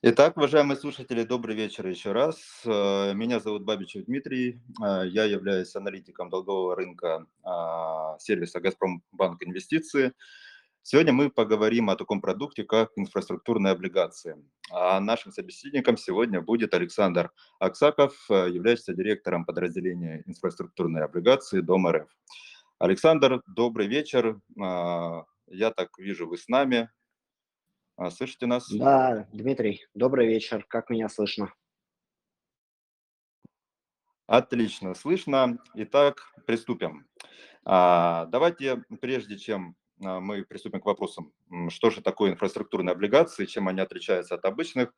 Итак, уважаемые слушатели, добрый вечер еще раз. Э, меня зовут Бабичев Дмитрий. Э, я являюсь аналитиком долгового рынка а, сервиса «Газпромбанк Инвестиции». Сегодня мы поговорим о таком продукте, как инфраструктурные облигации. А нашим собеседником сегодня будет Александр Аксаков, э, являющийся директором подразделения инфраструктурные облигации Дом РФ. Александр, добрый вечер. Я так вижу, вы с нами. А, слышите нас? Да, Дмитрий, добрый вечер. Как меня слышно? Отлично, слышно. Итак, приступим. А, давайте, прежде чем а, мы приступим к вопросам, что же такое инфраструктурные облигации, чем они отличаются от обычных,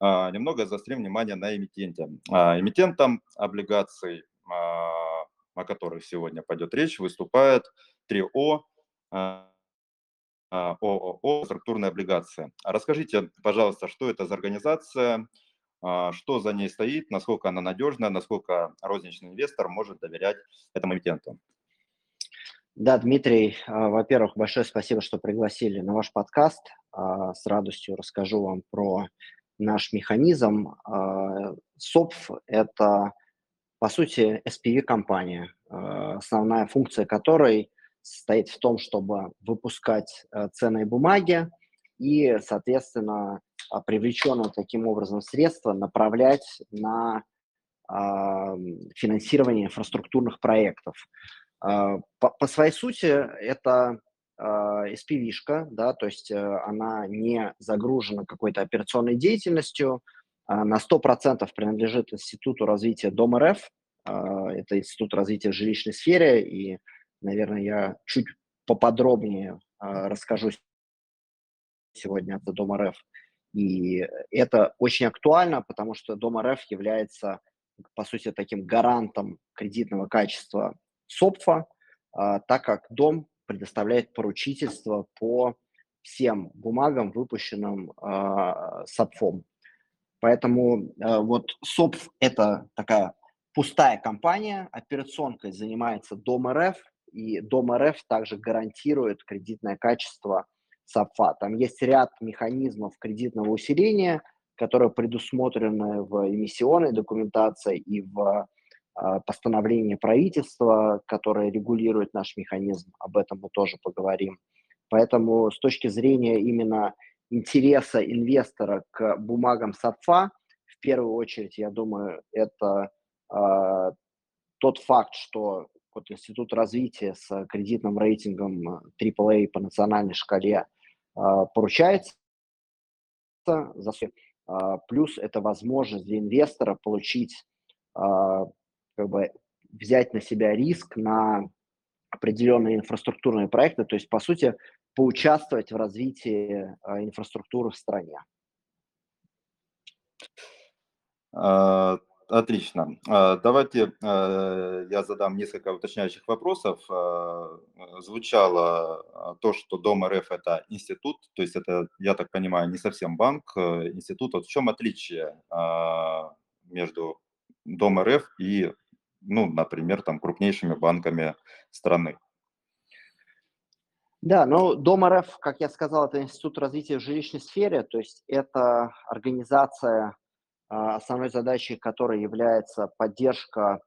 немного заострим внимание на эмитенте. Эмитентом облигаций, о которых сегодня пойдет речь, выступает 3О, а, ООО «Структурная облигация». Расскажите, пожалуйста, что это за организация, а, что за ней стоит, насколько она надежна, насколько розничный инвестор может доверять этому эмитенту? Да, Дмитрий, а, во-первых, большое спасибо, что пригласили на ваш подкаст. С радостью расскажу вам про наш механизм. СОПФ – это, по сути, SPV-компания, основная функция которой – состоит в том, чтобы выпускать э, ценные бумаги и, соответственно, а, привлеченные таким образом средства направлять на а, финансирование инфраструктурных проектов. А, по, своей сути, это SPV-шка, да, то есть э, она не загружена какой-то операционной деятельностью, на 100% принадлежит Институту развития Дом РФ, это Институт развития в жилищной сфере, и Наверное, я чуть поподробнее а, расскажу сегодня за Дом РФ. И это очень актуально, потому что Дом РФ является, по сути, таким гарантом кредитного качества СОПФа, а, так как Дом предоставляет поручительство по всем бумагам, выпущенным э, СОПФом. Поэтому вот СОПФ – это такая пустая компания, операционкой занимается Дом РФ, и Дом РФ также гарантирует кредитное качество САПФА. Там есть ряд механизмов кредитного усиления, которые предусмотрены в эмиссионной документации и в э, постановлении правительства, которое регулирует наш механизм. Об этом мы тоже поговорим. Поэтому с точки зрения именно интереса инвестора к бумагам САПФА, в первую очередь, я думаю, это э, тот факт, что вот Институт развития с кредитным рейтингом AAA по национальной шкале а, поручается за а, плюс это возможность для инвестора получить, а, как бы взять на себя риск на определенные инфраструктурные проекты, то есть, по сути, поучаствовать в развитии инфраструктуры в стране. Отлично. А, давайте э, я задам несколько уточняющих вопросов. А, звучало а, то, что Дом РФ – это институт, то есть это, я так понимаю, не совсем банк, э, институт. Вот в чем отличие между Дом РФ и, ну, например, там, крупнейшими банками страны? Да, ну Дом РФ, как я сказал, это институт развития в жилищной сфере, то есть это организация, основной задачей которой является поддержка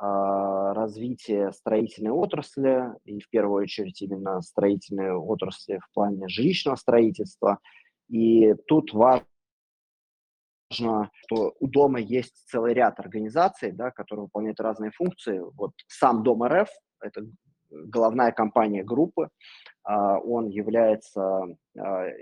а, развития строительной отрасли, и в первую очередь именно строительной отрасли в плане жилищного строительства. И тут важно, что у дома есть целый ряд организаций, да, которые выполняют разные функции. Вот сам Дом РФ, это головная компания группы, а, он является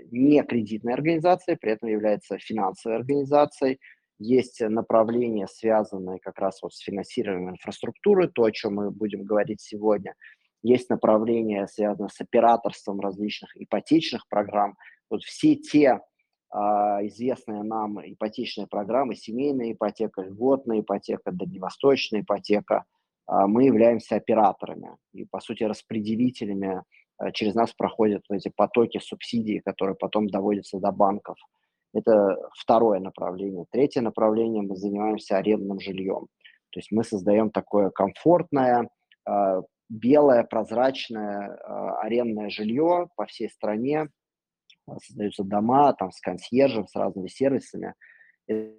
не кредитной организацией, при этом является финансовой организацией, есть направления, связанные как раз вот с финансированием инфраструктуры, то, о чем мы будем говорить сегодня. Есть направления, связанные с операторством различных ипотечных программ. Вот все те а, известные нам ипотечные программы, семейная ипотека, льготная ипотека, дальневосточная ипотека, а, мы являемся операторами и, по сути, распределителями. А, через нас проходят эти потоки субсидий, которые потом доводятся до банков. Это второе направление. Третье направление мы занимаемся арендным жильем. То есть мы создаем такое комфортное, а, белое, прозрачное а, арендное жилье по всей стране создаются дома там с консьержем, с разными сервисами. Это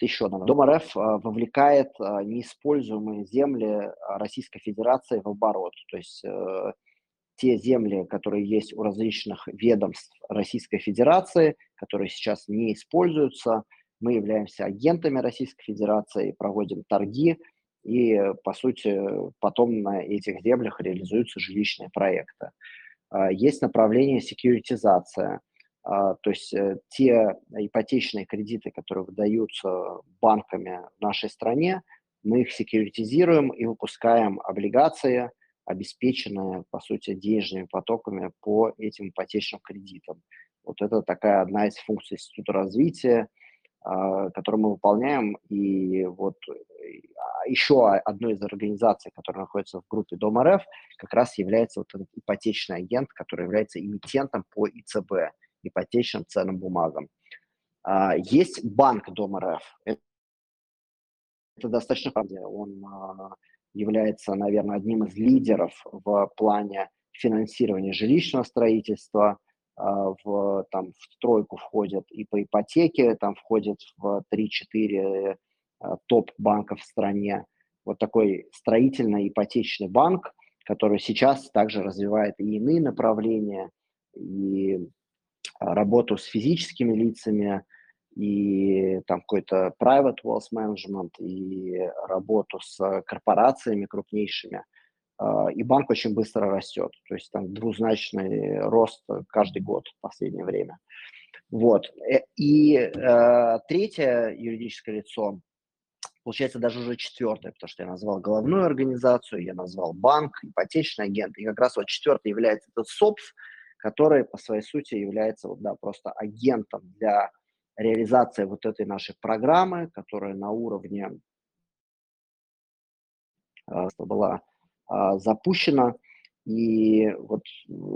еще одно. Дом РФ вовлекает неиспользуемые земли Российской Федерации в оборот. То есть те земли, которые есть у различных ведомств Российской Федерации, которые сейчас не используются. Мы являемся агентами Российской Федерации, проводим торги, и, по сути, потом на этих землях реализуются жилищные проекты. А, есть направление секьюритизация, а, то есть э, те ипотечные кредиты, которые выдаются банками в нашей стране, мы их секьюритизируем и выпускаем облигации – обеспеченная, по сути, денежными потоками по этим ипотечным кредитам. Вот это такая одна из функций Института развития, а, которую мы выполняем. И вот а, еще одной из организаций, которая находится в группе Дом РФ, как раз является вот этот ипотечный агент, который является эмитентом по ИЦБ, ипотечным ценным бумагам. А, есть банк Дом РФ. Это достаточно, он является, наверное, одним из лидеров в плане финансирования жилищного строительства. А, в, там, в тройку входят и по ипотеке, там входят в 3-4 а, топ-банков в стране. Вот такой строительный ипотечный банк, который сейчас также развивает и иные направления, и а, работу с физическими лицами, и там какой-то private wealth management, и работу с корпорациями крупнейшими. А, и банк очень быстро растет, то есть там двузначный рост каждый год в последнее время. Вот. Э, и э, третье юридическое лицо, получается даже уже четвертое, потому что я назвал головную организацию, я назвал банк, ипотечный агент, и как раз вот четвертый является этот СОПФ, который по своей сути является вот, да, просто агентом для реализация вот этой нашей программы, которая на уровне а, была а, запущена. И вот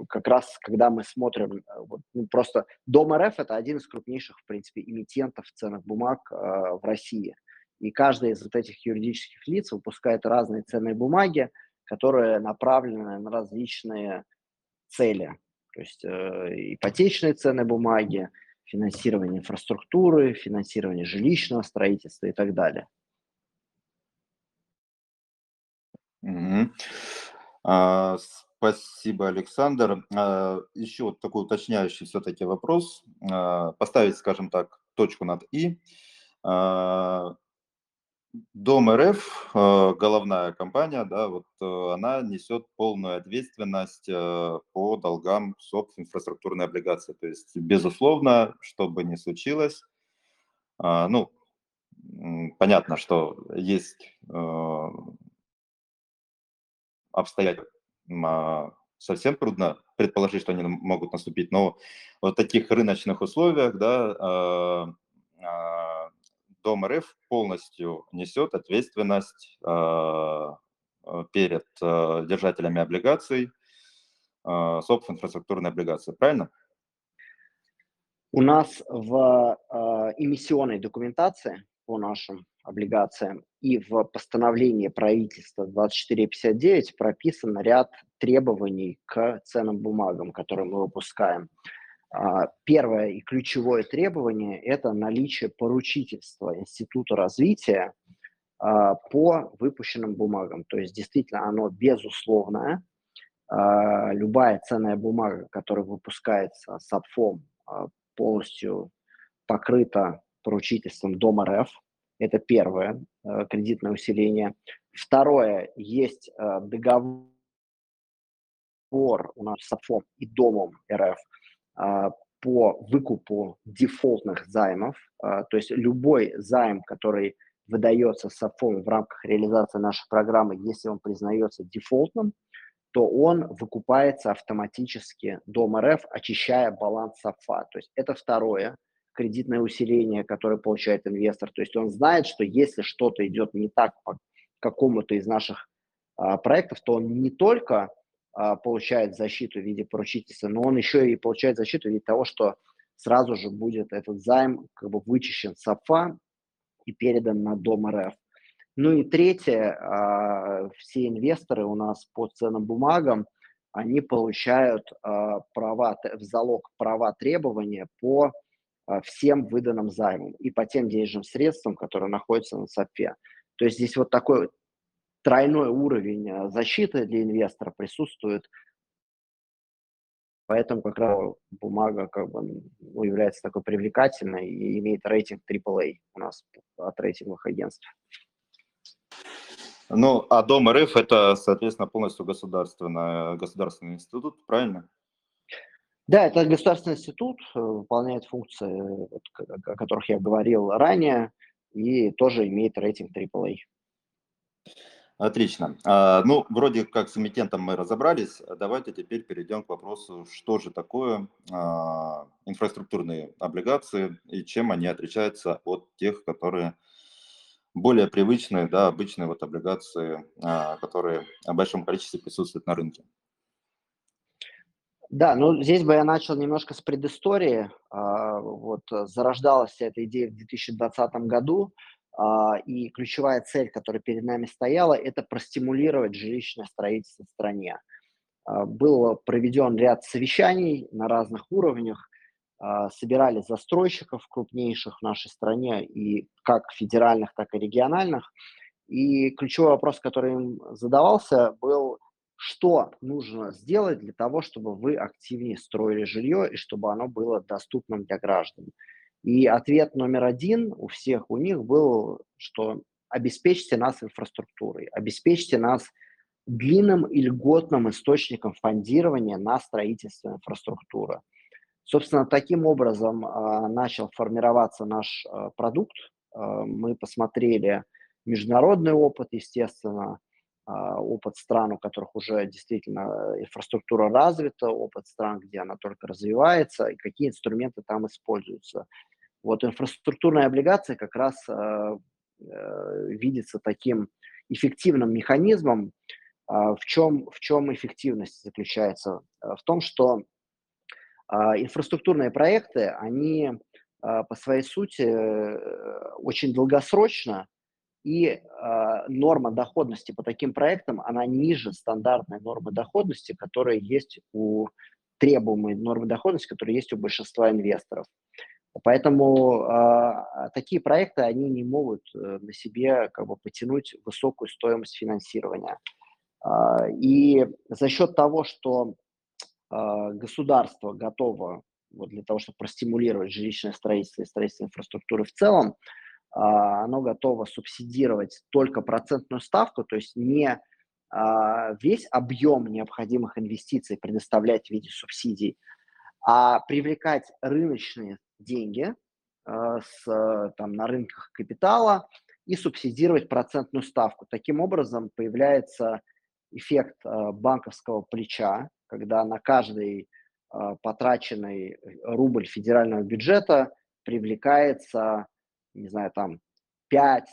как раз, когда мы смотрим, э, вот, ну, просто Дом РФ – это один из крупнейших, в принципе, эмитентов ценных бумаг э, в России. И каждый из вот этих юридических лиц выпускает разные ценные бумаги, которые направлены на различные цели. То есть э, ипотечные ценные бумаги, финансирование инфраструктуры, финансирование жилищного строительства и так далее. Угу. А, спасибо, Александр. А, еще вот такой уточняющий все-таки вопрос. А, поставить, скажем так, точку над «и». А, Дом РФ, э, головная компания, да, вот э, она несет полную ответственность э, по долгам СОП инфраструктурной облигации. То есть, безусловно, что бы ни случилось, ну, понятно, что есть обстоятельства, совсем трудно предположить, что они могут наступить, но в таких рыночных условиях, да, Дом РФ полностью несет ответственность а, а, перед а, держателями облигаций, СОП инфраструктурной облигации, правильно? У нас в эмиссионной документации по нашим облигациям и в постановлении правительства 2459 прописан ряд требований к ценным бумагам, которые мы выпускаем. А, первое и ключевое требование – это наличие поручительства Института развития а, по выпущенным бумагам. То есть действительно оно безусловное. А, любая ценная бумага, которая выпускается с СОПФом, полностью покрыта поручительством Дом РФ. Это первое кредитное усиление. Второе, есть договор у нас с СОПФом и Домом РФ – по выкупу дефолтных займов, а, то есть любой займ, который выдается СОПФом в рамках реализации нашей программы, если он признается дефолтным, то он выкупается автоматически ДОМ.РФ, очищая баланс СОПФа. То есть это второе кредитное усиление, которое получает инвестор. То есть он знает, что если что-то идет не так по какому-то из наших а, проектов, то он не только а, получает защиту в виде поручительства, но он еще и получает защиту в виде того, что сразу же будет этот займ как бы вычищен с АФА и передан на Дом РФ. Ну и третье, а, все инвесторы у нас по ценным бумагам они получают э, права, в залог права требования по всем выданным займам и по тем денежным средствам, которые находятся на САПе. То есть здесь вот такой тройной уровень э, защиты для инвестора присутствует. Поэтому как раз бумага как бы ну, является такой привлекательной и имеет рейтинг AAA у нас от рейтинговых агентств. Ну, а Дом РФ – это, соответственно, полностью государственный, государственный институт, правильно? Да, это государственный институт, э, выполняет функции, о которых я говорил ранее, и тоже имеет рейтинг AAA. Отлично. А, ну, вроде как с эмитентом мы разобрались. Давайте теперь перейдем к вопросу, что же такое а, инфраструктурные облигации и чем они отличаются от тех, которые более привычные, да, обычные вот облигации, а, которые в большом количестве присутствуют на рынке. Да, ну здесь бы я начал немножко с предыстории. Вот зарождалась вся эта идея в 2020 году. А, и ключевая цель, которая перед нами стояла, это простимулировать жилищное строительство в стране. А, был проведен ряд совещаний на разных уровнях, а, собирали застройщиков крупнейших в нашей стране, и как федеральных, так и региональных. И ключевой вопрос, который им задавался, был, что нужно сделать для того, чтобы вы активнее строили жилье и чтобы оно было доступным для граждан. И ответ номер один у всех у них был, что обеспечьте нас инфраструктурой, обеспечьте нас длинным и льготным источником фондирования на строительство инфраструктуры. Собственно, таким образом э, начал формироваться наш э, продукт. Э, мы посмотрели международный опыт, естественно, э, опыт стран, у которых уже действительно инфраструктура развита, опыт стран, где она только развивается, и какие инструменты там используются. Вот инфраструктурная облигация как раз э, э, видится таким эффективным механизмом. Э, в, чем, в чем эффективность заключается? В том, что э, инфраструктурные проекты, они э, по своей сути э, очень долгосрочно, и э, норма доходности по таким проектам, она ниже стандартной нормы доходности, которая есть у требуемой нормы доходности, которая есть у большинства инвесторов. Поэтому э, такие проекты, они не могут э, на себе как бы потянуть высокую стоимость финансирования. Э, и за счет того, что э, государство готово вот для того, чтобы простимулировать жилищное строительство и строительство инфраструктуры в целом, э, оно готово субсидировать только процентную ставку, то есть не э, весь объем необходимых инвестиций предоставлять в виде субсидий, а привлекать рыночные деньги э, с, там, на рынках капитала и субсидировать процентную ставку. Таким образом появляется эффект э, банковского плеча, когда на каждый э, потраченный рубль федерального бюджета привлекается, не знаю, там 5,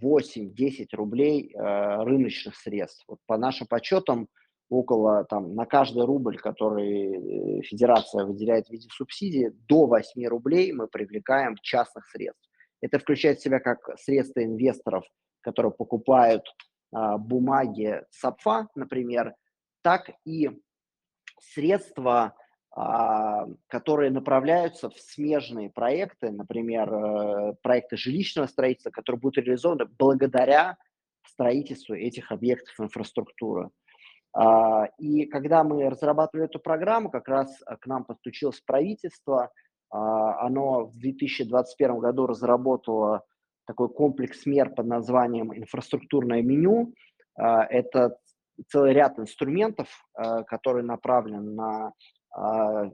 8, 10 рублей рыночных средств. Вот по нашим подсчетам, около, там, на каждый рубль, который э, федерация выделяет в виде субсидии, до 8 рублей мы привлекаем частных средств. Это включает в себя как средства инвесторов, которые покупают а, бумаги САПФА, например, так и средства, а, которые направляются в смежные проекты, например, э, проекты жилищного строительства, которые будут реализованы благодаря строительству этих объектов инфраструктуры. А, и когда мы разрабатывали эту программу, как раз э, к нам подключилось правительство. А, оно в 2021 году разработало такой комплекс мер под названием «Инфраструктурное меню». А, это целый ряд инструментов, который направлен на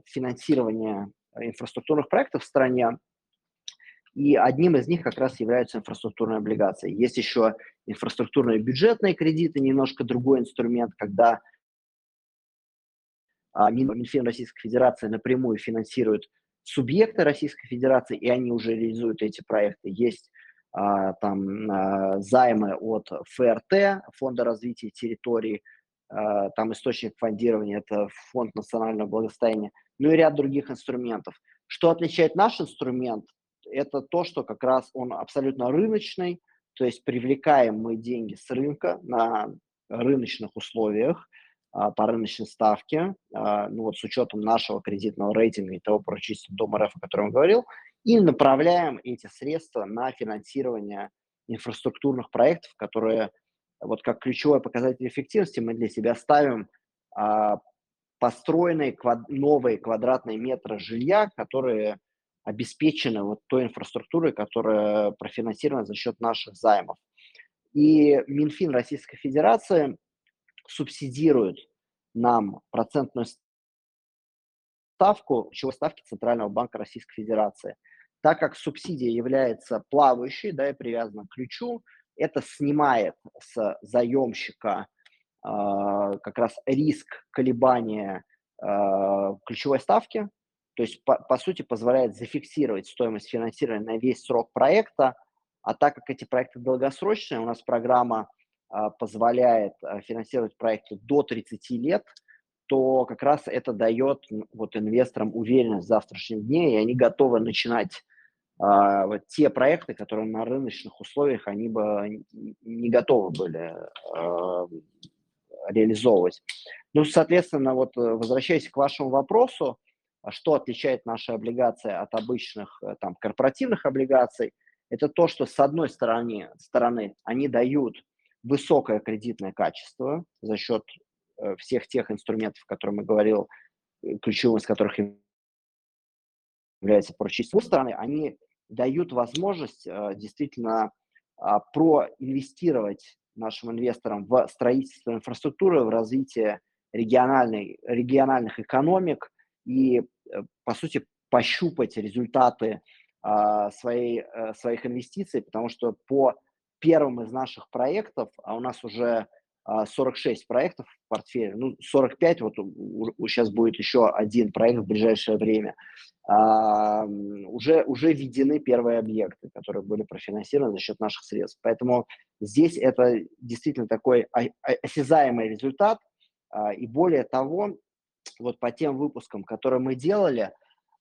финансирование инфраструктурных проектов в стране. И одним из них как раз являются инфраструктурные облигации. Есть еще инфраструктурные бюджетные кредиты, немножко другой инструмент, когда а, Минфин Российской Федерации напрямую финансирует субъекты Российской Федерации, и они уже реализуют эти проекты. Есть а, там а, займы от ФРТ, Фонда развития территорий, а, там источник фондирования – это Фонд национального благосостояния, ну и ряд других инструментов. Что отличает наш инструмент это то, что как раз он абсолютно рыночный, то есть привлекаем мы деньги с рынка на рыночных условиях, а, по рыночной ставке, а, ну вот с учетом нашего кредитного рейтинга и того прочистого дома РФ, о котором я говорил, и направляем эти средства на финансирование инфраструктурных проектов, которые вот как ключевой показатель эффективности мы для себя ставим а, построенные квад, новые квадратные метры жилья, которые обеспечены вот той инфраструктурой, которая профинансирована за счет наших займов. И Минфин Российской Федерации субсидирует нам процентную ставку, ключевой ставки Центрального банка Российской Федерации. Так как субсидия является плавающей, да, и привязана к ключу, это снимает с заемщика э, как раз риск колебания э, ключевой ставки, то есть, по, по сути, позволяет зафиксировать стоимость финансирования на весь срок проекта, а так как эти проекты долгосрочные, у нас программа а, позволяет а, финансировать проекты до 30 лет, то как раз это дает вот инвесторам уверенность в завтрашнем дне, и они готовы начинать а, вот те проекты, которые на рыночных условиях они бы не готовы были а, реализовывать. Ну, соответственно, вот э, возвращаясь к вашему вопросу, что отличает наши облигации от обычных э, там корпоративных облигаций, это то, что с одной стороны, стороны они дают высокое кредитное качество за счет э, всех тех инструментов, о которых мы говорил, э, ключевым из которых является прочесть. С другой стороны, они дают возможность действительно э, проинвестировать нашим инвесторам в строительство инфраструктуры, в развитие региональной, региональных экономик и, э, по сути, пощупать результаты э, своей, э, своих инвестиций, потому что по первым из наших проектов, а у нас уже 46 а, проектов в портфеле, ну, 45, вот сейчас будет еще один проект в ближайшее время, а, уже, уже введены первые объекты, которые были профинансированы за счет наших средств. Поэтому здесь это действительно такой осязаемый результат, а, и более того, вот по тем выпускам, которые мы делали,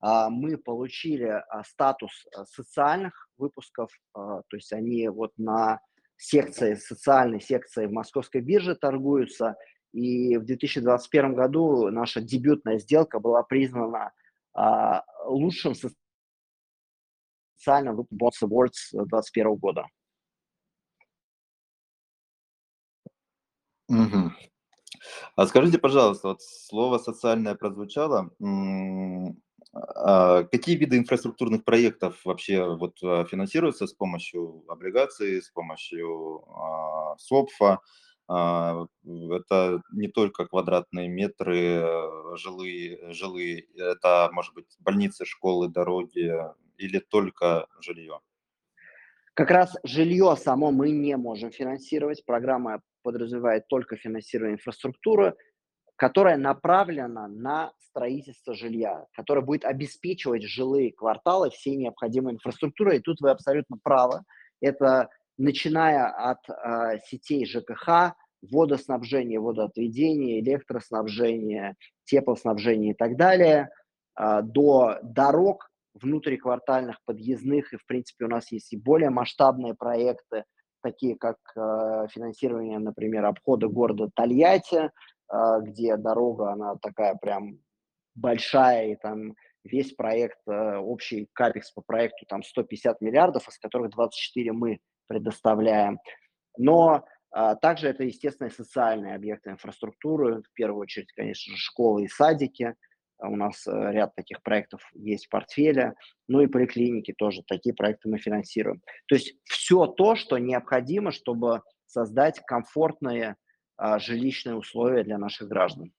мы получили статус социальных выпусков, то есть они вот на секции, социальной секции в московской бирже торгуются. И в 2021 году наша дебютная сделка была признана а, лучшим социальным Bonds Awards 2021 года. Угу. А скажите, пожалуйста, вот слово социальное прозвучало. А, какие виды инфраструктурных проектов вообще вот а, финансируются с помощью облигаций, с помощью а, СОПФа? Это не только квадратные метры, жилые, жилые, это может быть больницы, школы, дороги или только жилье? Как раз жилье само мы не можем финансировать. Программа подразумевает только финансирование инфраструктуры – которая направлена на строительство жилья, которая будет обеспечивать жилые кварталы всей необходимой инфраструктурой. И тут вы абсолютно правы. Это начиная от э, сетей ЖКХ, водоснабжения, водоотведения, электроснабжения, теплоснабжения и так далее, э, до дорог внутриквартальных, подъездных. И, в принципе, у нас есть и более масштабные проекты, такие как э, финансирование, например, обхода города Тольятти, а, где дорога, она такая прям большая, и там весь проект, э, общий капекс по проекту там 150 миллиардов, из которых 24 мы предоставляем. Но а, также это, естественно, социальные объекты инфраструктуры, в первую очередь, конечно же, школы и садики. У нас э, ряд таких проектов есть в портфеле, ну и поликлиники тоже, такие проекты мы финансируем. То есть все то, что необходимо, чтобы создать комфортные а, жилищные условия для наших граждан.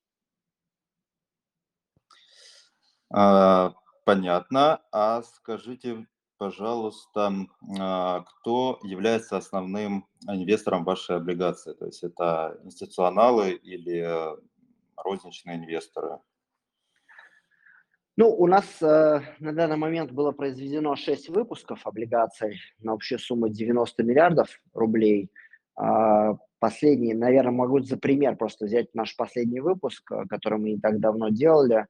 А, понятно. А скажите, пожалуйста, а, кто является основным инвестором вашей облигации? То есть это институционалы или розничные инвесторы? Ну, у нас э, на данный момент было произведено 6 выпусков облигаций на общую сумму 90 миллиардов рублей. Э, последний, наверное, могу за пример просто взять наш последний выпуск, э, который мы не так давно делали, э,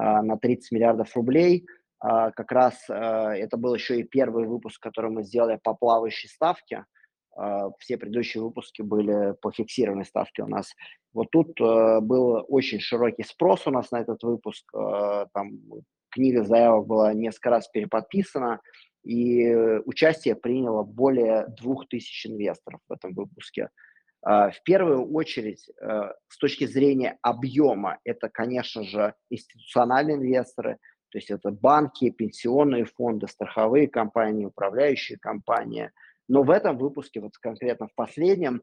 на 30 миллиардов рублей. Э, как раз это был еще и первый выпуск, который мы сделали по плавающей ставке. э, все предыдущие выпуски были по фиксированной ставке у нас. Вот тут э, был очень широкий спрос у нас на этот выпуск. Э, там книга заявок была несколько раз переподписана, и участие приняло более двух тысяч инвесторов в этом выпуске. А, в первую очередь, э, с точки зрения объема, это, конечно же, институциональные инвесторы, то есть это банки, пенсионные фонды, страховые компании, управляющие компании. Но в этом выпуске, вот конкретно в последнем,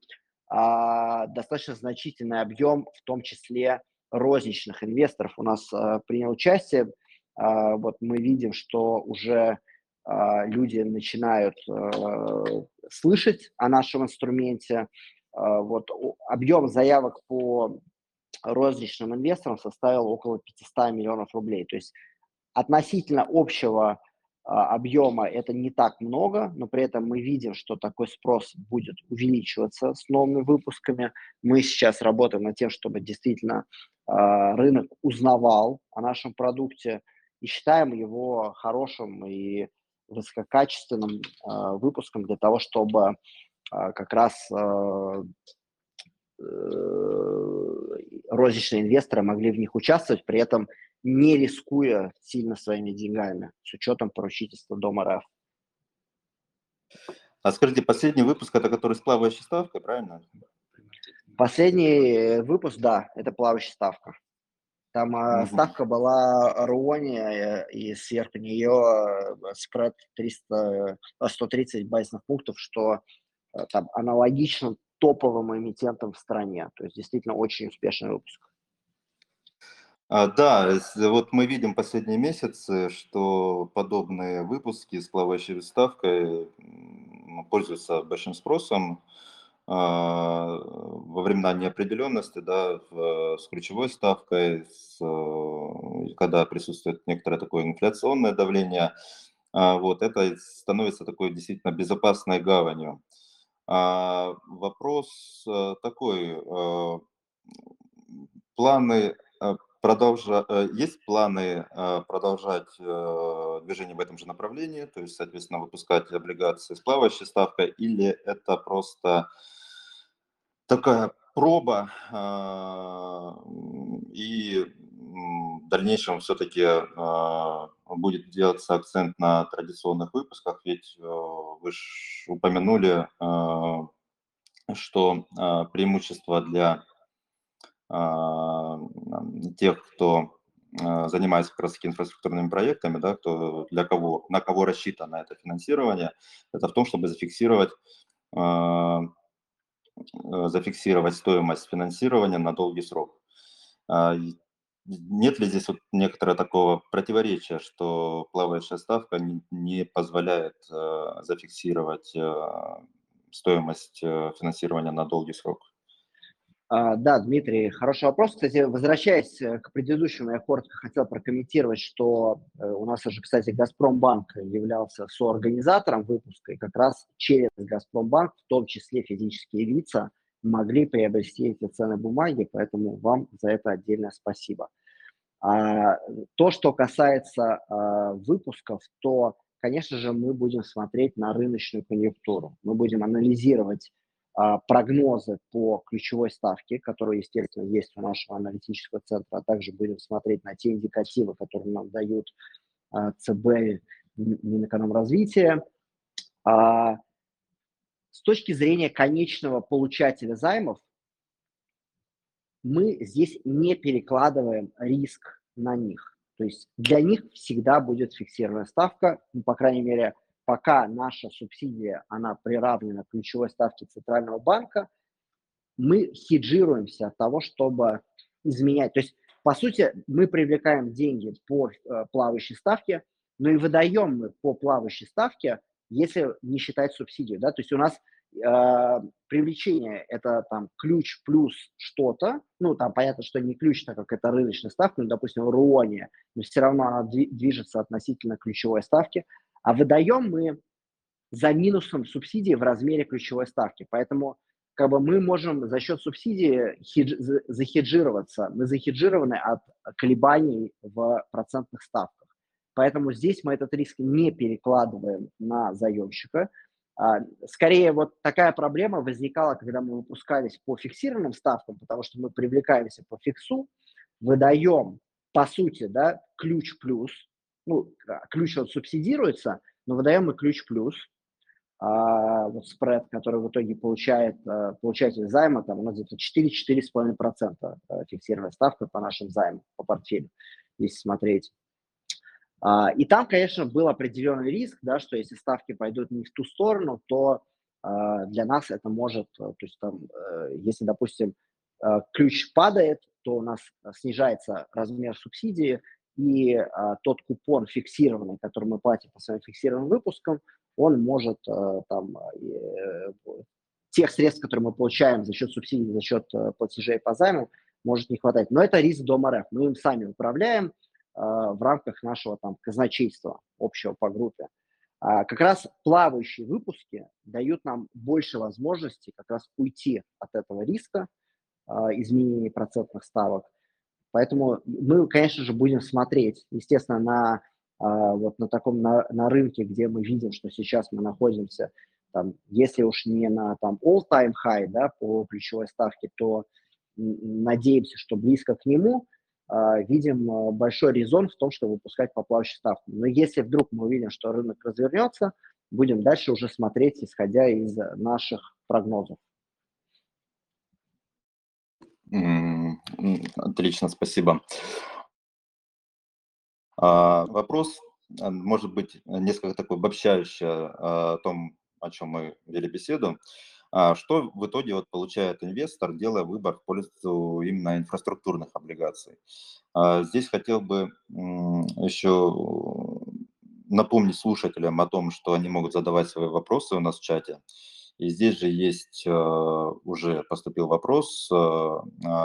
а, достаточно значительный объем, в том числе розничных инвесторов у нас э, принял участие. А, вот мы видим, что уже люди начинают слышать о нашем инструменте, а, вот объем заявок по розничным инвесторам составил около 500 миллионов рублей. То есть относительно общего а, объема это не так много, но при этом мы видим, что такой спрос будет увеличиваться с новыми выпусками. Мы сейчас работаем над тем, чтобы действительно а, рынок узнавал о нашем продукте и считаем его хорошим и высококачественным выпуском для того, чтобы а, как раз а, розничные инвесторы могли в них участвовать, при этом не рискуя сильно своими деньгами, с учетом поручительства Дома РФ. А скажите, последний выпуск, это который с плавающей ставкой, правильно? Последний выпуск, да, это плавающая ставка. Там угу. ставка была Руоне, э, и сверху нее спред 300, 130 базисных пунктов, что Э, там, аналогичным топовым эмитентам в стране. То есть действительно очень успешный выпуск. А, да, вот мы видим последние месяцы, что подобные выпуски с плавающей выставкой пользуются большим спросом а, во времена неопределенности, да, с ключевой ставкой, с, когда присутствует некоторое такое инфляционное давление, а, вот это становится такой действительно безопасной гаванью. А, вопрос э, такой, э, планы э, продолжа... есть планы продолжать движение в этом же направлении, то есть, соответственно, выпускать облигации с плавающей ставкой, или это просто такая проба, и в дальнейшем все-таки будет делаться акцент на традиционных выпусках, ведь э, вы упомянули, а, что преимущество для тех, кто занимается как раз таки инфраструктурными проектами, да, кто, для кого, на кого рассчитано это финансирование, это в том, чтобы зафиксировать Э, зафиксировать стоимость финансирования на долгий срок. Нет ли здесь вот некоторого такого противоречия, что плавающая ставка не, не позволяет э, зафиксировать э, стоимость э, финансирования на долгий срок? А, да, Дмитрий, хороший вопрос. Кстати, возвращаясь э, к предыдущему, я коротко хотел прокомментировать, что э, у нас уже, кстати, Газпромбанк являлся соорганизатором выпуска, и как раз через Газпромбанк, в том числе физические лица, могли приобрести эти ценные бумаги, поэтому вам за это отдельное спасибо. А, то, что касается а, выпусков, то, конечно же, мы будем смотреть на рыночную конъюнктуру. Мы будем анализировать а, прогнозы по ключевой ставке, которые, естественно, есть у нашего аналитического центра, а также будем смотреть на те индикативы, которые нам дают а, ЦБ, Минэкономразвития. А, с точки зрения конечного получателя займов, мы здесь не перекладываем риск на них. То есть для них всегда будет фиксированная ставка, ну, по крайней мере, пока наша субсидия, она приравнена к ключевой ставке Центрального банка, мы хеджируемся от того, чтобы изменять. То есть, по сути, мы привлекаем деньги по э, плавающей ставке, но и выдаем мы по плавающей ставке, если не считать субсидию. Да? То есть у нас э, привлечение – это там ключ плюс что-то. Ну, там понятно, что не ключ, так как это рыночная ставка, ну, допустим, в Руоне, но все равно она движется относительно ключевой ставки – а выдаем мы за минусом субсидии в размере ключевой ставки. Поэтому как бы мы можем за счет субсидии хедж, захеджироваться. Мы захеджированы от колебаний в процентных ставках. Поэтому здесь мы этот риск не перекладываем на заемщика. А, скорее, вот такая проблема возникала, когда мы выпускались по фиксированным ставкам, потому что мы привлекаемся по фиксу, выдаем, по сути, да, ключ плюс, ну, а, ключ он субсидируется, но выдаем мы ключ плюс, а, вот спред, который в итоге получает а, получатель займа, там у нас где-то 4-4,5% а, фиксированная ставка по нашим займам, по портфелю, если смотреть. А, и там, конечно, был определенный риск, да, что если ставки пойдут не в ту сторону, то а, для нас это может, э, то есть там, э, если, допустим, э, ключ падает, то у нас снижается размер субсидии, и а, тот купон фиксированный, который мы платим по своим фиксированным выпускам, он может там тех средств, которые мы получаем за счет субсидий, за счет платежей по займу, может не хватать. Но это риск Дома РФ. Мы им сами управляем, в рамках нашего там казначейства общего по группе. А как раз плавающие выпуски дают нам больше возможностей как раз уйти от этого риска а, изменения процентных ставок. Поэтому мы, конечно же, будем смотреть, естественно, на вот на таком на, на рынке, где мы видим, что сейчас мы находимся, там, если уж не на там all-time high, да, по ключевой ставке, то надеемся, что близко к нему – а, видим а, большой резон в том, чтобы выпускать по плавающей. Но если вдруг мы увидим, что рынок развернется, будем дальше уже смотреть, исходя из наших прогнозов. Отлично, спасибо. А, вопрос, может быть, несколько такой обобщающий о том, о чем мы вели беседу. Что в итоге вот получает инвестор, делая выбор в пользу именно инфраструктурных облигаций? Здесь хотел бы еще напомнить слушателям о том, что они могут задавать свои вопросы у нас в чате. И здесь же есть, уже поступил вопрос,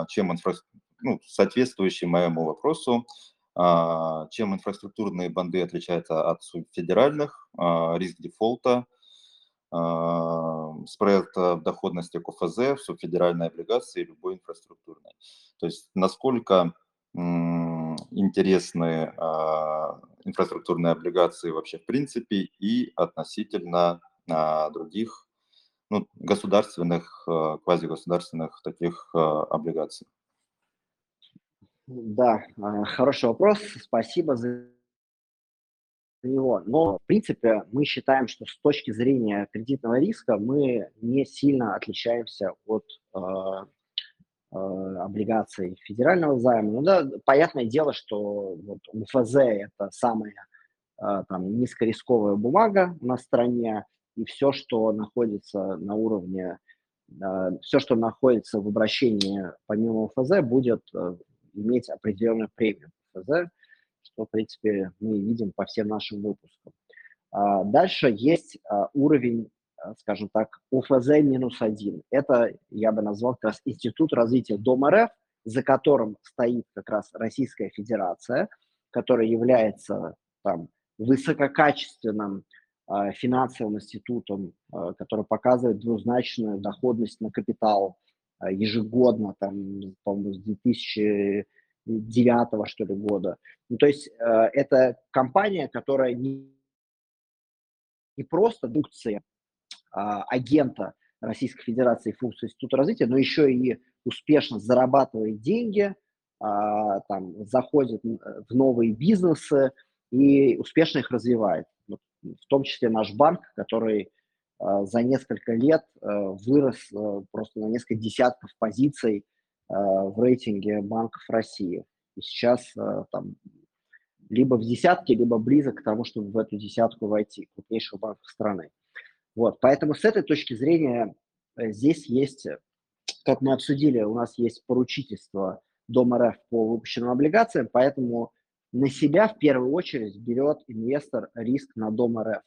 чем инфра... ну, соответствующий моему вопросу, чем инфраструктурные банды отличаются от федеральных, риск дефолта, спред доходности КФЗ в субфедеральной облигации любой инфраструктурной. То есть насколько интересны а, инфраструктурные облигации вообще в принципе и относительно а, других ну, государственных, а, квазигосударственных таких облигаций? Да, хороший вопрос. Спасибо за него. Но, в принципе, мы считаем, что с точки зрения кредитного риска мы не сильно отличаемся от э, э, облигаций федерального займа. Ну да, понятное дело, что вот УФЗ – это самая э, там, низкорисковая бумага на стране, и все, что находится на уровне, э, все, что находится в обращении помимо УФЗ, будет э, иметь определенную премию УФЗ что, в принципе, мы видим по всем нашим выпускам. А, дальше есть а, уровень, а, скажем так, УФЗ-1. Это, я бы назвал, как раз Институт развития Дом РФ, за которым стоит как раз Российская Федерация, которая является там, высококачественным финансовым институтом, который показывает двузначную доходность на капитал ежегодно, там, по-моему, с 2000 девятого что ли, года. Ну, то есть э, это компания, которая не, не просто функция э, агента Российской Федерации функции Института развития, но еще и успешно зарабатывает деньги, э, там, заходит в новые бизнесы и успешно их развивает. Вот, в том числе наш банк, который э, за несколько лет э, вырос э, просто на несколько десятков позиций Э, в рейтинге банков России. И сейчас э, там либо в десятке, либо близок к тому, чтобы в эту десятку войти, крупнейших банков страны. Вот, поэтому с этой точки зрения э, здесь есть, как мы обсудили, у нас есть поручительство Дом РФ по выпущенным облигациям, поэтому на себя в первую очередь берет инвестор риск на Дом РФ.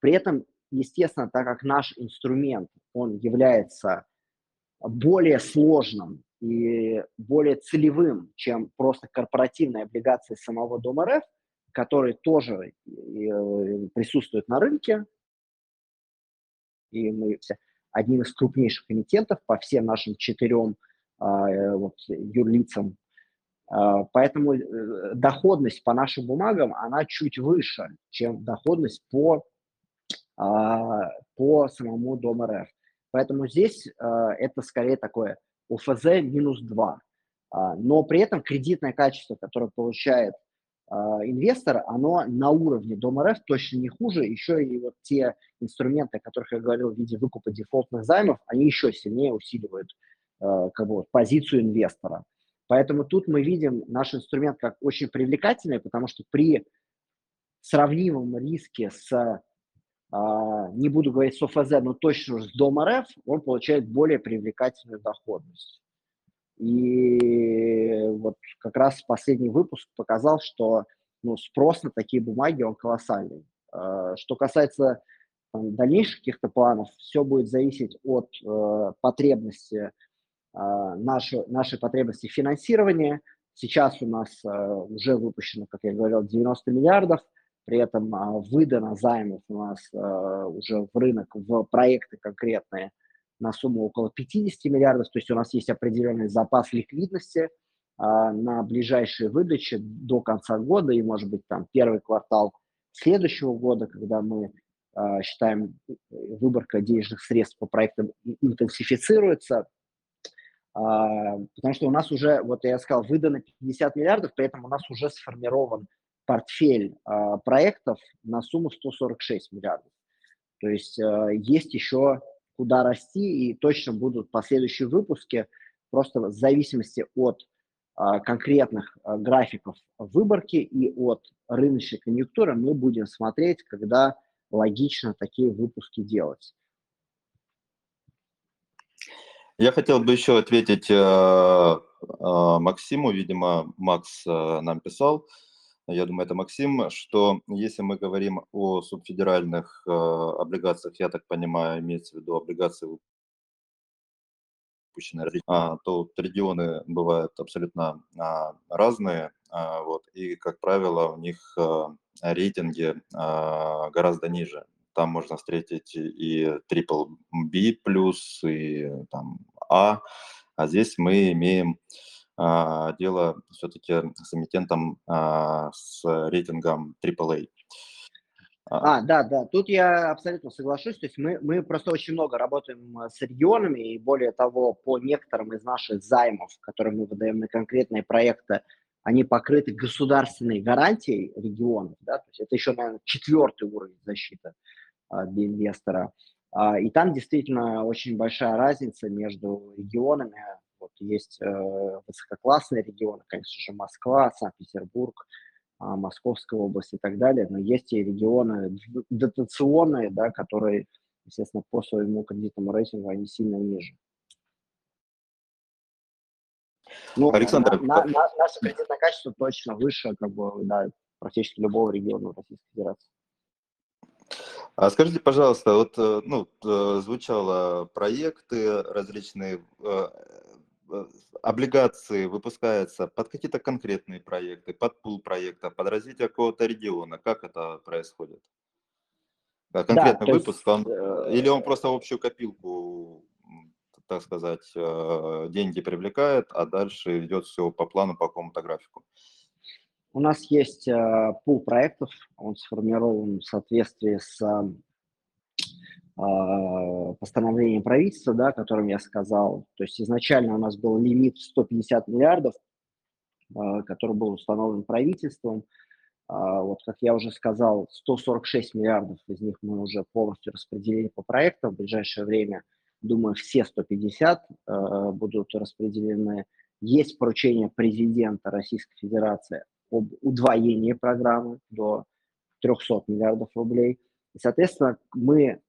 При этом, естественно, так как наш инструмент, он является более сложным и более целевым, чем просто корпоративные облигации самого Дома РФ, которые тоже э, присутствуют на рынке. И мы одним из крупнейших эмитентов по всем нашим четырем а, э, вот, юрлицам. А, поэтому э, доходность по нашим бумагам, она чуть выше, чем доходность по а, по самому Дом РФ. Поэтому здесь это скорее такое УФЗ минус 2. А, но при этом кредитное качество, которое получает инвестор, оно на уровне Дом РФ точно не хуже. Еще и вот те инструменты, о которых я говорил в виде выкупа дефолтных займов, они еще сильнее усиливают как бы, позицию инвестора. Поэтому тут мы видим наш инструмент как очень привлекательный, потому что при сравнимом риске с а, не буду говорить с ОФЗ, но точно с Дом РФ, он получает более привлекательную доходность. И вот как раз последний выпуск показал, что ну, спрос на такие бумаги, он колоссальный. А, что касается там, дальнейших каких-то планов, все будет зависеть от э, потребности, э, нашей, нашей потребности финансирования. Сейчас у нас э, уже выпущено, как я говорил, 90 миллиардов – при этом а, выдано займов у нас а, уже в рынок, в проекты конкретные на сумму около 50 миллиардов, то есть у нас есть определенный запас ликвидности а, на ближайшие выдачи до конца года и, может быть, там первый квартал следующего года, когда мы считаем, выборка денежных средств по проектам интенсифицируется, потому что у нас уже, вот я сказал, выдано 50 миллиардов, при этом у нас уже сформирован портфель э, проектов на сумму 146 миллиардов. То есть э, есть еще куда расти, и точно будут последующие выпуски, просто в зависимости от э, конкретных э, графиков выборки и от рыночной конъюнктуры мы будем смотреть, когда логично такие выпуски делать. Я хотел бы еще ответить э, э, Максиму, видимо, Макс э, нам писал, я думаю, это Максим, что если мы говорим о субфедеральных э, облигациях, я так понимаю, имеется в виду облигации выпущенные, а, то регионы бывают абсолютно а, разные, а, вот, и, как правило, у них а, рейтинги а, гораздо ниже. Там можно встретить и triple B+, и там А, а здесь мы имеем дело все-таки с эмитентом а, с рейтингом AAA. А. а, да, да, тут я абсолютно соглашусь. То есть мы, мы просто очень много работаем э, с регионами, и более того, по некоторым из наших займов, которые мы выдаем на конкретные проекты, они покрыты государственной гарантией регионов, да, то есть это еще, наверное, четвертый уровень защиты а, для инвестора. А, и там действительно очень большая разница между регионами, вот есть э, высококлассные регионы, конечно же, Москва, Санкт-Петербург, э, Московская область и так далее, но есть и регионы дотационные, да, которые, естественно, по своему кредитному рейтингу они сильно ниже. Ну, Александр, на, на, на, наше кредитное качество точно выше, как бы, да, практически любого региона Российской Федерации. А скажите, пожалуйста, вот э, ну, э, звучало проекты различные, Э, облигации выпускаются под какие-то конкретные проекты, под пул проекта, под развитие какого-то региона. Как это происходит? Конкретный да, выпуск, есть, он, э, или он просто общую копилку, так сказать, э, деньги привлекает, а дальше идет все по плану, по какому-то графику? У нас есть пул проектов, он сформирован в соответствии с постановлением правительства, да, о котором я сказал. То есть изначально у нас был лимит 150 миллиардов, а, который был установлен правительством. А, вот, как я уже сказал, 146 миллиардов из них мы уже полностью распределили по проектам. В ближайшее время, думаю, все 150 будут распределены. Есть поручение президента Российской Федерации об удвоении программы до 300 миллиардов рублей. И, соответственно, мы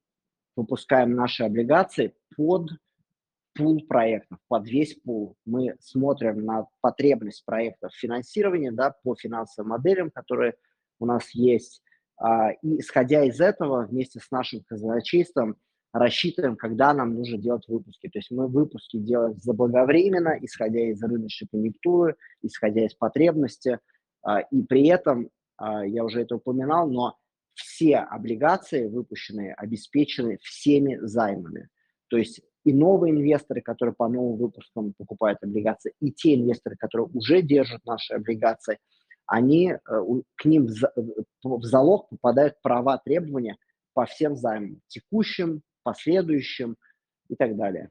выпускаем наши облигации под пул проектов, под весь пул. Мы смотрим на потребность проектов финансирования да, по финансовым моделям, которые у нас есть. А, и исходя из этого, вместе с нашим казначейством рассчитываем, когда нам нужно делать выпуски. То есть мы выпуски делаем заблаговременно, исходя из рыночной конъюнктуры, исходя из потребности. А, и при этом, а, я уже это упоминал, но все облигации выпущенные обеспечены всеми займами. То есть и новые инвесторы, которые по новым выпускам покупают облигации, и те инвесторы, которые уже держат наши облигации, они, э, к ним в залог попадают права требования по всем займам, текущим, последующим и так далее.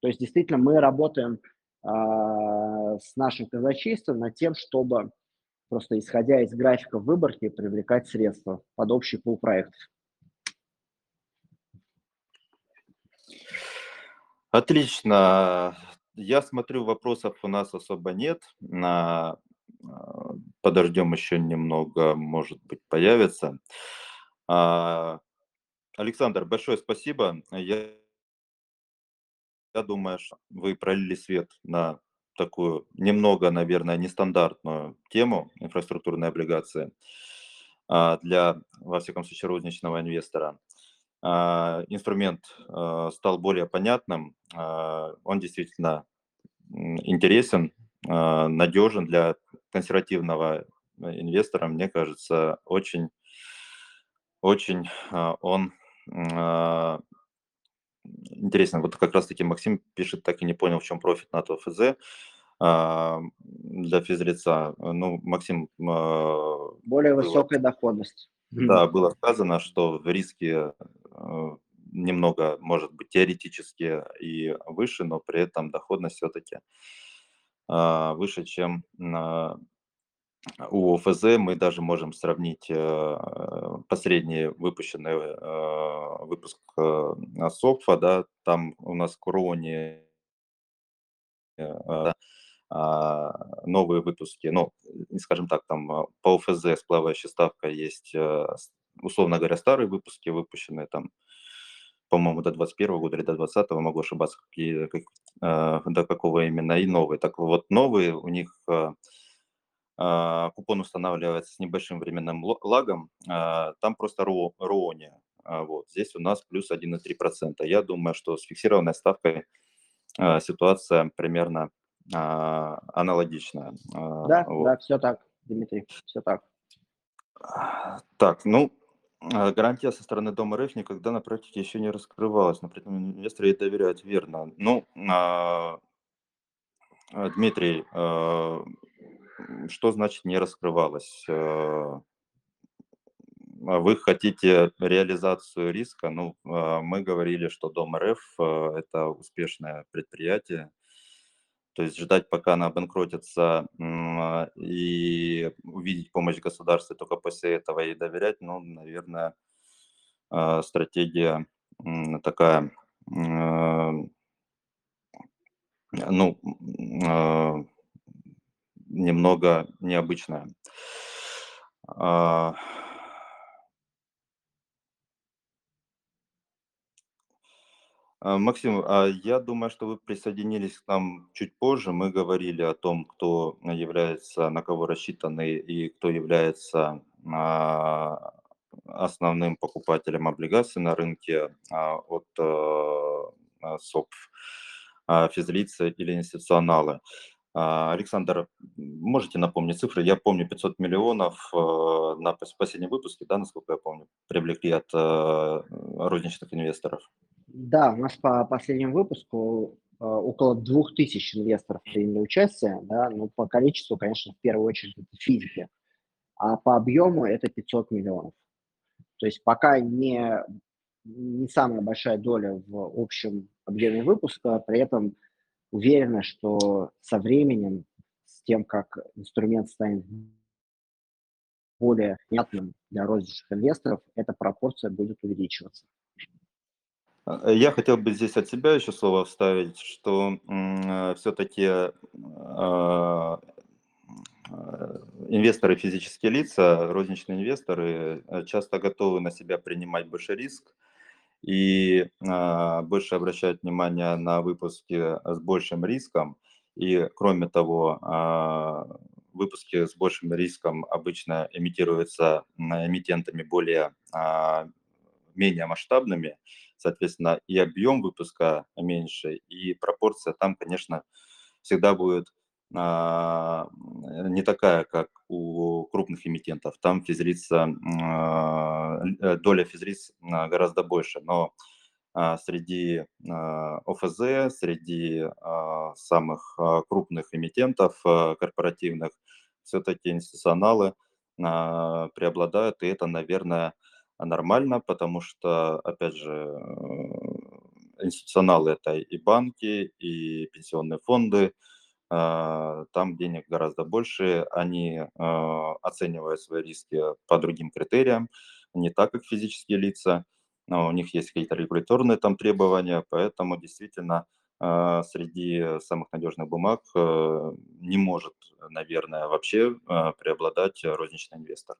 То есть действительно мы работаем а, с нашим казначейством над тем, чтобы просто исходя из графика выборки привлекать средства под общий пул проектов. Отлично. Я смотрю, вопросов у нас особо нет. А, подождем еще немного, может быть, появится. А, Александр, большое спасибо. Я, я думаю, что вы пролили свет на такую немного, наверное, нестандартную тему инфраструктурной облигации а, для, во всяком случае, розничного инвестора. А, инструмент а, стал более понятным, он действительно интересен, надежен для консервативного инвестора, мне кажется, очень, очень он интересен. Вот как раз-таки Максим пишет, так и не понял, в чем профит НАТО ФЗ для физлица. Ну, Максим... Более высокая было, доходность. Да, было сказано, что в риске Э, немного, может быть, теоретически и выше, но при этом доходность все-таки а, выше, чем у ОФЗ. Мы даже можем сравнить э, последний выпущенный э, выпуск СОПФа, да, там у нас крони а, новые выпуски, ну, скажем так, там по ОФЗ с плавающей ставкой есть условно говоря, старые выпуски, выпущенные там, по-моему, до 21 года или до 20 могу ошибаться, какие, как, э, до какого именно, и новые. Так вот, новые, у них э, э, купон устанавливается с небольшим временным лагом, э, там просто ро, РОНи. Э, вот. Здесь у нас плюс 1,3%. Я думаю, что с фиксированной ставкой ситуация примерно аналогичная. Да, вот. да, все так, Дмитрий, все так. Так, ну, а, гарантия со стороны Дома РФ никогда на практике еще не раскрывалась, но при этом инвесторы ей доверяют, верно. Ну, а, а, Дмитрий, что значит не раскрывалась? Вы хотите реализацию риска? Ну, мы говорили, что Дом РФ – это успешное предприятие, то есть ждать, пока она обанкротится а, и увидеть помощь государства только после этого и доверять, ну, наверное, а, стратегия такая, а, ну, немного необычная. А, Максим, а я думаю, что вы присоединились к нам чуть позже. Мы говорили о том, кто является, на кого рассчитаны и кто является а, основным покупателем облигаций на рынке а, от э, СОП, физлицы или институционалы. Александр, можете напомнить цифры? Я помню 500 миллионов э, на последнем выпуске, да, насколько я помню, привлекли от э, розничных инвесторов. Да, у нас по последнему выпуску э, около 2000 инвесторов приняли участие, да, ну, по количеству, конечно, в первую очередь это физики, а по объему это 500 миллионов. То есть пока не, не самая большая доля в общем объеме выпуска, при этом уверена, что со временем, с тем, как инструмент станет более понятным для розничных инвесторов, эта пропорция будет увеличиваться. А, я хотел бы здесь от себя еще слово вставить, что э, все-таки э, а, инвесторы, физические лица, розничные инвесторы э, часто готовы на себя принимать больше риск и э, больше обращают внимание на выпуски с большим риском. И кроме того, э, выпуски с большим риском обычно имитируются эмитентами более э, менее масштабными, соответственно, и объем выпуска меньше, и пропорция там, конечно, всегда будет а, не такая, как у крупных эмитентов. Там физлица, а, э, доля физлиц а, гораздо больше, но среди ОФЗ, среди самых крупных эмитентов корпоративных все-таки институционалы преобладают, и это, наверное, нормально, потому что, опять же, институционалы это и банки, и пенсионные фонды, а, там денег гораздо больше, они а, оценивают свои риски по другим критериям, не так, как физические лица, но у них есть какие-то регуляторные там требования, поэтому действительно а, среди самых надежных бумаг э, не может, наверное, вообще преобладать розничный инвестор.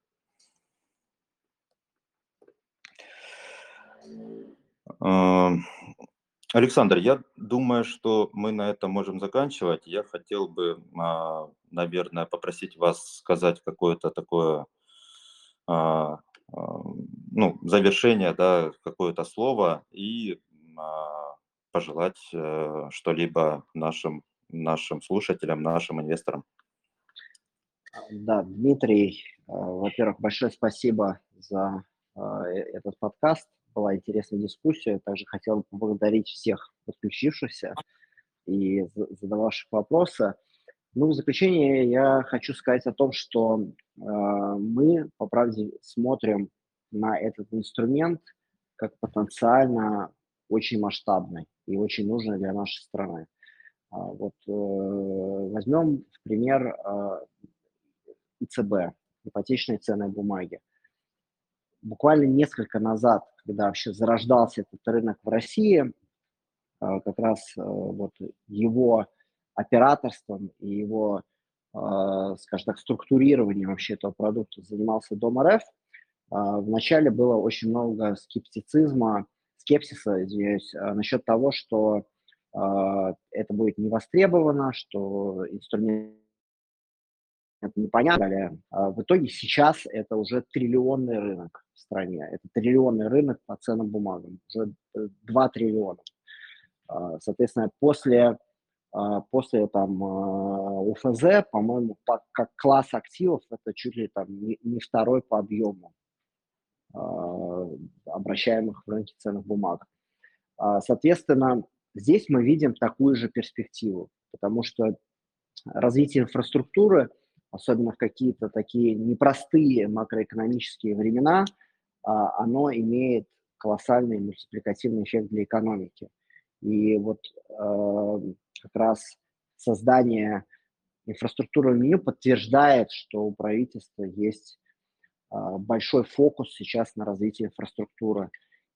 Александр, я думаю, что мы на этом можем заканчивать. Я хотел бы, а, наверное, попросить вас сказать какое-то такое, а, а, ну, завершение, да, какое-то слово и пожелать э, что-либо нашим, нашим слушателям, нашим инвесторам. Да, Дмитрий, во-первых, большое спасибо за э, этот подкаст была интересная дискуссия. Также хотел поблагодарить всех подключившихся и задававших вопросы. Ну, в заключение я хочу сказать о том, что э, мы, по правде, смотрим на этот инструмент как потенциально очень масштабный и очень нужный для нашей страны. А, вот э, возьмем в пример э, ИЦБ, ипотечные ценные бумаги. Буквально несколько назад когда вообще зарождался этот рынок в России, а, как раз э, вот его операторством и его, а, скажем так, структурированием вообще этого продукта занимался Дом РФ. А, вначале было очень много скептицизма, скепсиса, извиняюсь, насчет того, что это будет не востребовано, что инструмент это непонятно. А в итоге сейчас это уже триллионный рынок в стране. Это триллионный рынок по ценным бумагам. Уже 2 триллиона. А, соответственно, после, а, после там, УФЗ, по-моему, как класс активов, это чуть ли там не, не второй по объему обращаемых в рынке ценных бумаг. Соответственно, здесь мы видим такую же перспективу, потому что развитие инфраструктуры – особенно в какие-то такие непростые макроэкономические времена, а, оно имеет колоссальный мультипликативный эффект для экономики. И вот э, как раз создание инфраструктурного меню подтверждает, что у правительства есть э, большой фокус сейчас на развитие инфраструктуры.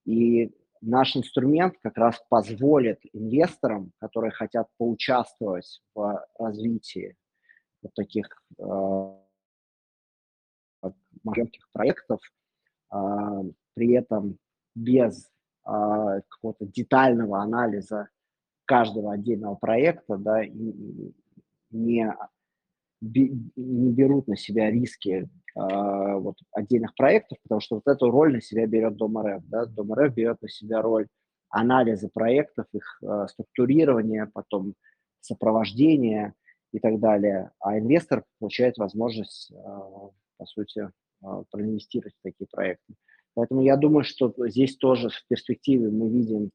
И наш инструмент как раз позволит инвесторам, которые хотят поучаствовать в развитии вот таких э, маленьких проектов, э, при этом без э, какого-то детального анализа каждого отдельного проекта, да, не, не берут на себя риски вот, отдельных проектов, потому что вот эту роль на себя берет Дом РФ. Да? Дом РФ берет на себя роль анализа проектов, их структурирования, потом сопровождения, и так далее. А инвестор получает возможность, а, по сути, а, проинвестировать в такие проекты. Поэтому я думаю, что здесь тоже в перспективе мы видим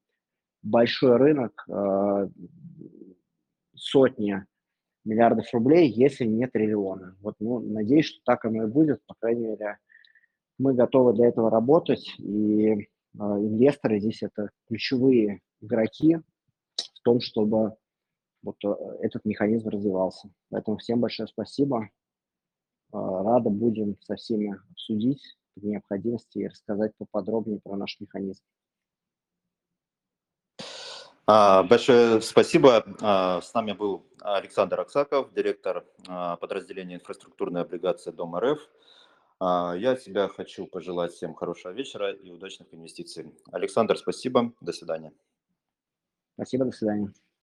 большой рынок, а, сотни миллиардов рублей, если не триллионы. Вот, ну, надеюсь, что так оно и будет. По крайней мере, мы готовы для этого работать, и инвесторы здесь это ключевые игроки в том, чтобы вот э, этот механизм развивался. Поэтому всем большое спасибо. Э, рады будем со всеми обсудить при необходимости и рассказать поподробнее про наш механизм. А, большое спасибо. А, с нами был Александр Аксаков, директор а, подразделения инфраструктурной облигации Дом РФ. Я себя хочу пожелать всем хорошего вечера и удачных инвестиций. Александр, спасибо. До свидания. Спасибо, до свидания.